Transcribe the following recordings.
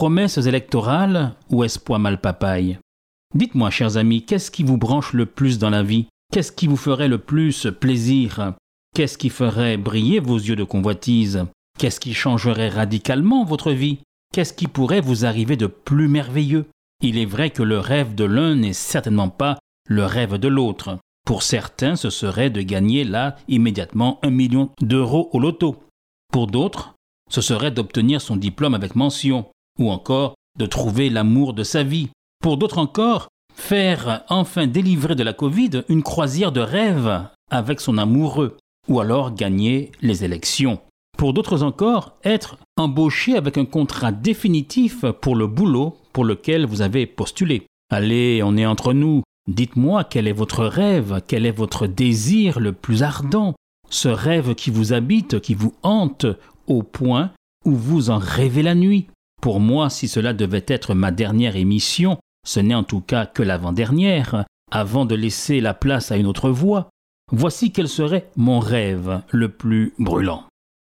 Promesses électorales ou espoir mal papaye? Dites-moi, chers amis, qu'est-ce qui vous branche le plus dans la vie? Qu'est-ce qui vous ferait le plus plaisir? Qu'est-ce qui ferait briller vos yeux de convoitise? Qu'est-ce qui changerait radicalement votre vie? Qu'est-ce qui pourrait vous arriver de plus merveilleux? Il est vrai que le rêve de l'un n'est certainement pas le rêve de l'autre. Pour certains, ce serait de gagner là immédiatement un million d'euros au loto. Pour d'autres, ce serait d'obtenir son diplôme avec mention, ou encore de trouver l'amour de sa vie. Pour d'autres encore, faire enfin délivrer de la Covid une croisière de rêve avec son amoureux, ou alors gagner les élections. Pour d'autres encore, être embauché avec un contrat définitif pour le boulot pour lequel vous avez postulé. Allez, on est entre nous. Dites-moi quel est votre rêve, quel est votre désir le plus ardent, ce rêve qui vous habite, qui vous hante au point où vous en rêvez la nuit. Pour moi, si cela devait être ma dernière émission, ce n'est en tout cas que l'avant-dernière, avant de laisser la place à une autre voix. Voici quel serait mon rêve le plus brûlant.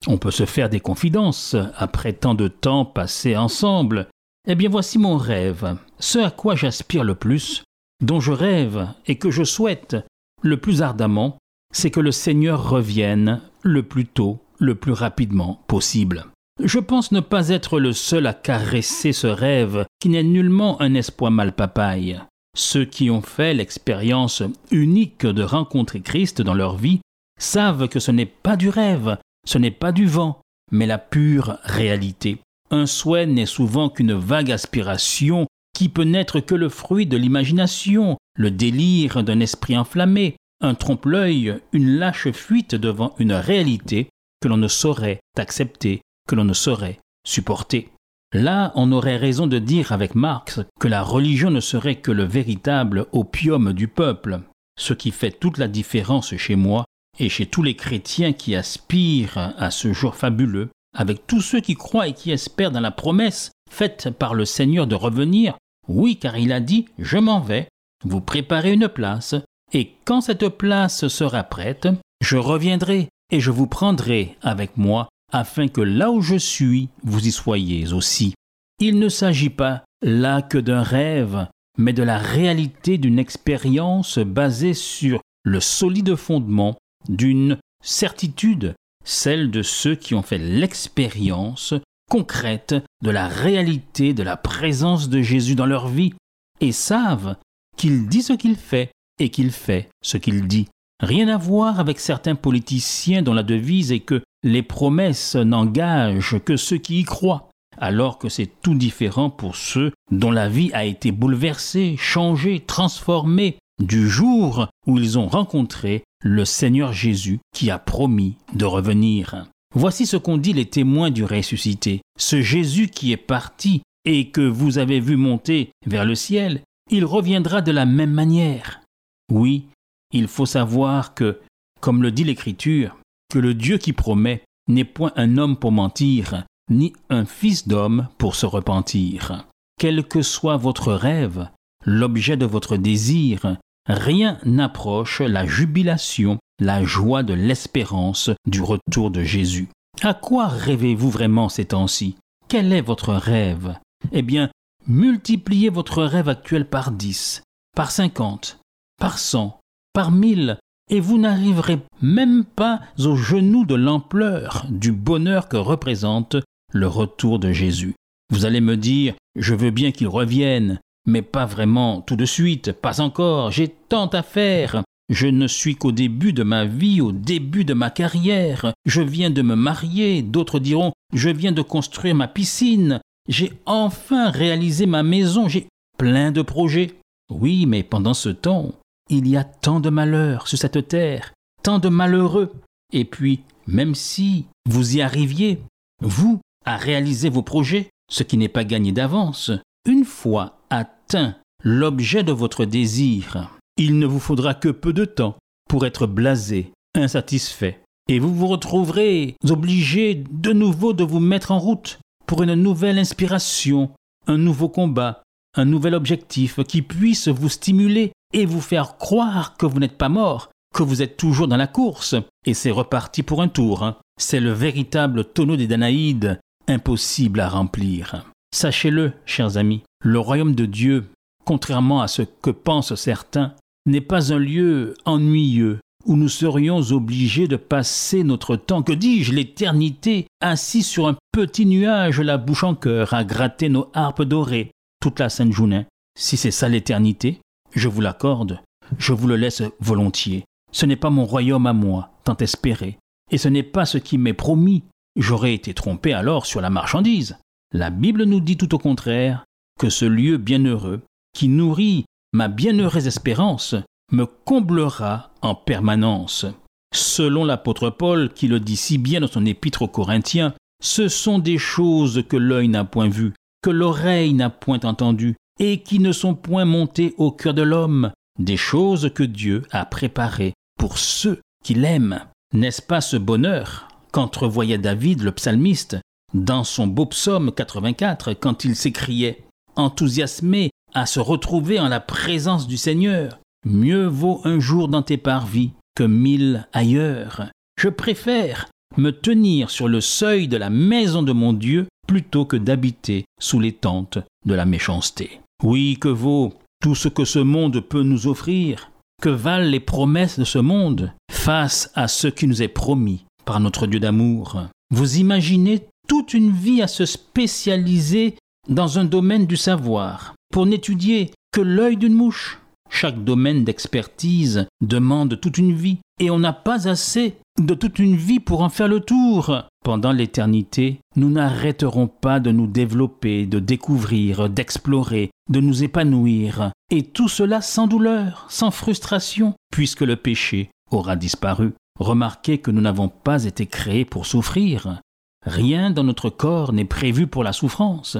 On peut se faire des confidences après tant de temps passé ensemble. Eh bien voici mon rêve, ce à quoi j'aspire le plus, dont je rêve et que je souhaite le plus ardemment, c'est que le Seigneur revienne le plus tôt, le plus rapidement possible. Je pense ne pas être le seul à caresser ce rêve qui n'est nullement un espoir mal papaye. Ceux qui ont fait l'expérience unique de rencontrer Christ dans leur vie savent que ce n'est pas du rêve, ce n'est pas du vent, mais la pure réalité. Un souhait n'est souvent qu'une vague aspiration qui peut n'être que le fruit de l'imagination, le délire d'un esprit enflammé, un trompe-l'œil, une lâche fuite devant une réalité que l'on ne saurait accepter, que l'on ne saurait supporter. Là, on aurait raison de dire avec Marx que la religion ne serait que le véritable opium du peuple. Ce qui fait toute la différence chez moi et chez tous les chrétiens qui aspirent à ce jour fabuleux, avec tous ceux qui croient et qui espèrent dans la promesse faite par le Seigneur de revenir, oui, car il a dit Je m'en vais, vous préparez une place, et quand cette place sera prête, je reviendrai et je vous prendrai avec moi, afin que là où je suis, vous y soyez aussi. Il ne s'agit pas là que d'un rêve, mais de la réalité d'une expérience basée sur le solide fondement d'une certitude, celle de ceux qui ont fait l'expérience concrète de la réalité de la présence de Jésus dans leur vie et savent qu'il dit ce qu'il fait et qu'il fait ce qu'il dit. Rien à voir avec certains politiciens dont la devise est que les promesses n'engagent que ceux qui y croient, alors que c'est tout différent pour ceux dont la vie a été bouleversée, changée, transformée du jour où ils ont rencontré le Seigneur Jésus qui a promis de revenir. Voici ce qu'ont dit les témoins du ressuscité. Ce Jésus qui est parti et que vous avez vu monter vers le ciel, il reviendra de la même manière. Oui, il faut savoir que, comme le dit l'Écriture, que le Dieu qui promet n'est point un homme pour mentir, ni un fils d'homme pour se repentir. Quel que soit votre rêve, l'objet de votre désir, rien n'approche la jubilation, la joie de l'espérance du retour de Jésus. À quoi rêvez-vous vraiment ces temps-ci? Quel est votre rêve? Eh bien, multipliez votre rêve actuel par dix, par cinquante, par cent, par mille, et vous n'arriverez même pas aux genoux de l'ampleur du bonheur que représente le retour de Jésus. Vous allez me dire, je veux bien qu'il revienne, mais pas vraiment tout de suite, pas encore, j'ai tant à faire. Je ne suis qu'au début de ma vie, au début de ma carrière. Je viens de me marier, d'autres diront, je viens de construire ma piscine. J'ai enfin réalisé ma maison, j'ai plein de projets. Oui, mais pendant ce temps, il y a tant de malheurs sur cette terre, tant de malheureux. Et puis, même si vous y arriviez, vous, à réaliser vos projets, ce qui n'est pas gagné d'avance, une fois atteint l'objet de votre désir, il ne vous faudra que peu de temps pour être blasé, insatisfait, et vous vous retrouverez obligé de nouveau de vous mettre en route pour une nouvelle inspiration, un nouveau combat, un nouvel objectif qui puisse vous stimuler et vous faire croire que vous n'êtes pas mort, que vous êtes toujours dans la course, et c'est reparti pour un tour. Hein. C'est le véritable tonneau des Danaïdes, impossible à remplir. Sachez-le, chers amis, le royaume de Dieu, contrairement à ce que pensent certains, n'est pas un lieu ennuyeux où nous serions obligés de passer notre temps, que dis-je, l'éternité, assis sur un petit nuage, la bouche en cœur, à gratter nos harpes dorées toute la Sainte Journée. Si c'est ça l'éternité, je vous l'accorde, je vous le laisse volontiers. Ce n'est pas mon royaume à moi, tant espéré, et ce n'est pas ce qui m'est promis. J'aurais été trompé alors sur la marchandise. La Bible nous dit tout au contraire que ce lieu bienheureux, qui nourrit ma bienheureuse espérance, me comblera en permanence. Selon l'apôtre Paul, qui le dit si bien dans son épître aux Corinthiens, ce sont des choses que l'œil n'a point vues, que l'oreille n'a point entendues, et qui ne sont point montées au cœur de l'homme, des choses que Dieu a préparées pour ceux qui l'aiment. N'est-ce pas ce bonheur qu'entrevoyait David le psalmiste dans son beau psaume 84 quand il s'écriait, enthousiasmé à se retrouver en la présence du Seigneur Mieux vaut un jour dans tes parvis que mille ailleurs. Je préfère me tenir sur le seuil de la maison de mon Dieu plutôt que d'habiter sous les tentes de la méchanceté. Oui, que vaut tout ce que ce monde peut nous offrir Que valent les promesses de ce monde face à ce qui nous est promis par notre Dieu d'amour Vous imaginez toute une vie à se spécialiser dans un domaine du savoir pour n'étudier que l'œil d'une mouche chaque domaine d'expertise demande toute une vie, et on n'a pas assez de toute une vie pour en faire le tour. Pendant l'éternité, nous n'arrêterons pas de nous développer, de découvrir, d'explorer, de nous épanouir, et tout cela sans douleur, sans frustration, puisque le péché aura disparu. Remarquez que nous n'avons pas été créés pour souffrir. Rien dans notre corps n'est prévu pour la souffrance.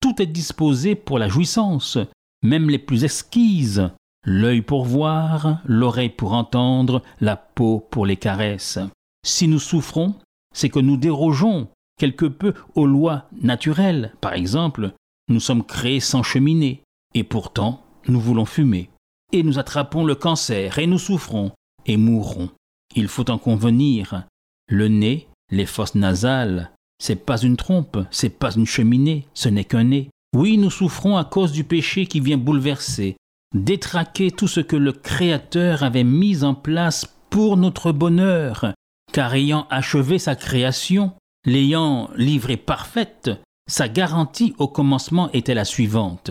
Tout est disposé pour la jouissance, même les plus exquises l'œil pour voir, l'oreille pour entendre, la peau pour les caresses. Si nous souffrons, c'est que nous dérogeons quelque peu aux lois naturelles. Par exemple, nous sommes créés sans cheminée, et pourtant nous voulons fumer. Et nous attrapons le cancer, et nous souffrons, et mourrons. Il faut en convenir. Le nez, les fosses nasales, c'est pas une trompe, c'est pas une cheminée, ce n'est qu'un nez. Oui, nous souffrons à cause du péché qui vient bouleverser, détraquer tout ce que le Créateur avait mis en place pour notre bonheur, car ayant achevé sa création, l'ayant livrée parfaite, sa garantie au commencement était la suivante.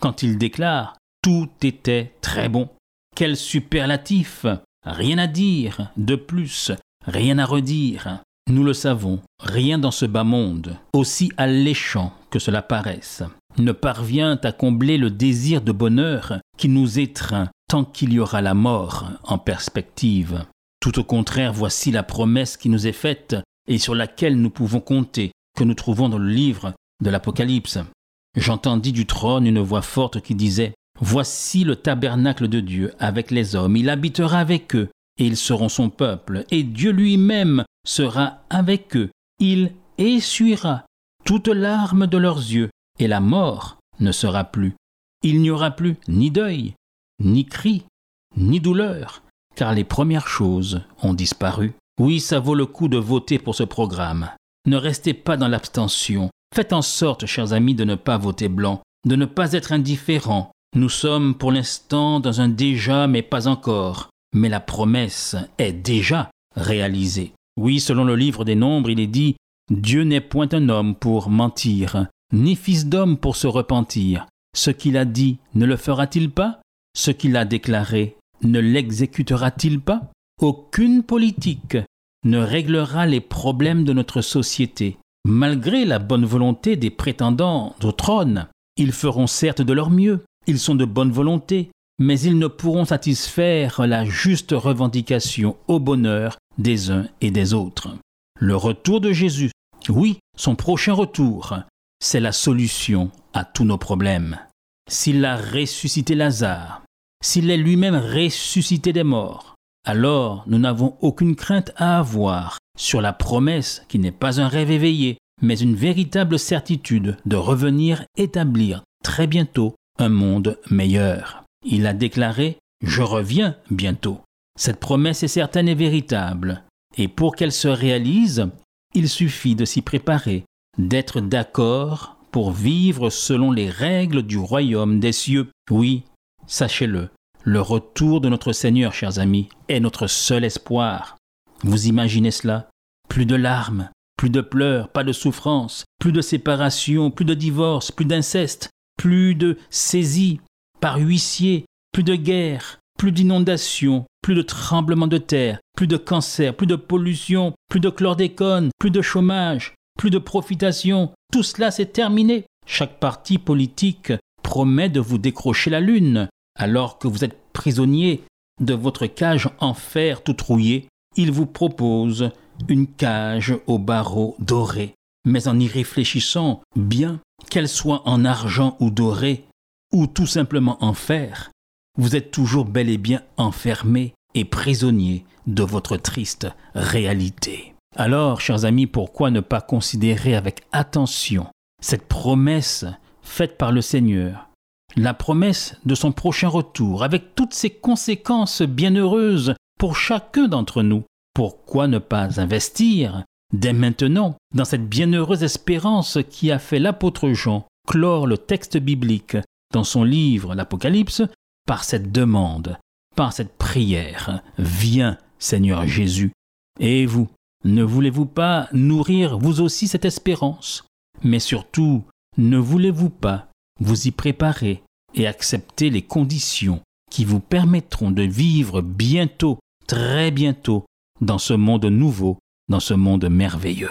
Quand il déclare Tout était très bon. Quel superlatif Rien à dire de plus, rien à redire. Nous le savons, rien dans ce bas monde, aussi alléchant que cela paraisse, ne parvient à combler le désir de bonheur qui nous étreint tant qu'il y aura la mort en perspective. Tout au contraire, voici la promesse qui nous est faite et sur laquelle nous pouvons compter, que nous trouvons dans le livre de l'Apocalypse. J'entendis du trône une voix forte qui disait Voici le tabernacle de Dieu avec les hommes, il habitera avec eux, et ils seront son peuple, et Dieu lui-même sera avec eux. Il essuiera toutes larmes de leurs yeux, et la mort ne sera plus. Il n'y aura plus ni deuil, ni cri, ni douleur, car les premières choses ont disparu. Oui, ça vaut le coup de voter pour ce programme. Ne restez pas dans l'abstention. Faites en sorte, chers amis, de ne pas voter blanc, de ne pas être indifférent. Nous sommes pour l'instant dans un déjà mais pas encore. Mais la promesse est déjà réalisée. Oui, selon le livre des Nombres, il est dit Dieu n'est point un homme pour mentir, ni fils d'homme pour se repentir. Ce qu'il a dit ne le fera-t-il pas? Ce qu'il a déclaré ne l'exécutera-t-il pas? Aucune politique ne réglera les problèmes de notre société. Malgré la bonne volonté des prétendants au trône, ils feront certes de leur mieux, ils sont de bonne volonté, mais ils ne pourront satisfaire la juste revendication au bonheur des uns et des autres. Le retour de Jésus, oui, son prochain retour, c'est la solution à tous nos problèmes. S'il a ressuscité Lazare, s'il est lui-même ressuscité des morts, alors nous n'avons aucune crainte à avoir sur la promesse qui n'est pas un rêve éveillé, mais une véritable certitude de revenir établir très bientôt un monde meilleur. Il a déclaré Je reviens bientôt. Cette promesse est certaine et véritable, et pour qu'elle se réalise, il suffit de s'y préparer, d'être d'accord pour vivre selon les règles du royaume des cieux. Oui, sachez-le, le retour de notre Seigneur, chers amis, est notre seul espoir. Vous imaginez cela Plus de larmes, plus de pleurs, pas de souffrance, plus de séparation, plus de divorce, plus d'inceste, plus de saisie par huissier, plus de guerre, plus d'inondations, plus de tremblements de terre, plus de cancer, plus de pollution, plus de chlordécone, plus de chômage, plus de profitation. Tout cela s'est terminé. Chaque parti politique promet de vous décrocher la lune, alors que vous êtes prisonnier de votre cage en fer tout rouillé. Il vous propose une cage aux barreaux dorés. Mais en y réfléchissant bien, qu'elle soit en argent ou dorée, ou tout simplement en fer, vous êtes toujours bel et bien enfermé et prisonnier de votre triste réalité. Alors, chers amis, pourquoi ne pas considérer avec attention cette promesse faite par le Seigneur, la promesse de son prochain retour, avec toutes ses conséquences bienheureuses pour chacun d'entre nous Pourquoi ne pas investir dès maintenant dans cette bienheureuse espérance qui a fait l'apôtre Jean clore le texte biblique dans son livre l'Apocalypse? Par cette demande, par cette prière. Viens, Seigneur Jésus. Et vous, ne voulez-vous pas nourrir vous aussi cette espérance? Mais surtout, ne voulez-vous pas vous y préparer et accepter les conditions qui vous permettront de vivre bientôt, très bientôt, dans ce monde nouveau, dans ce monde merveilleux?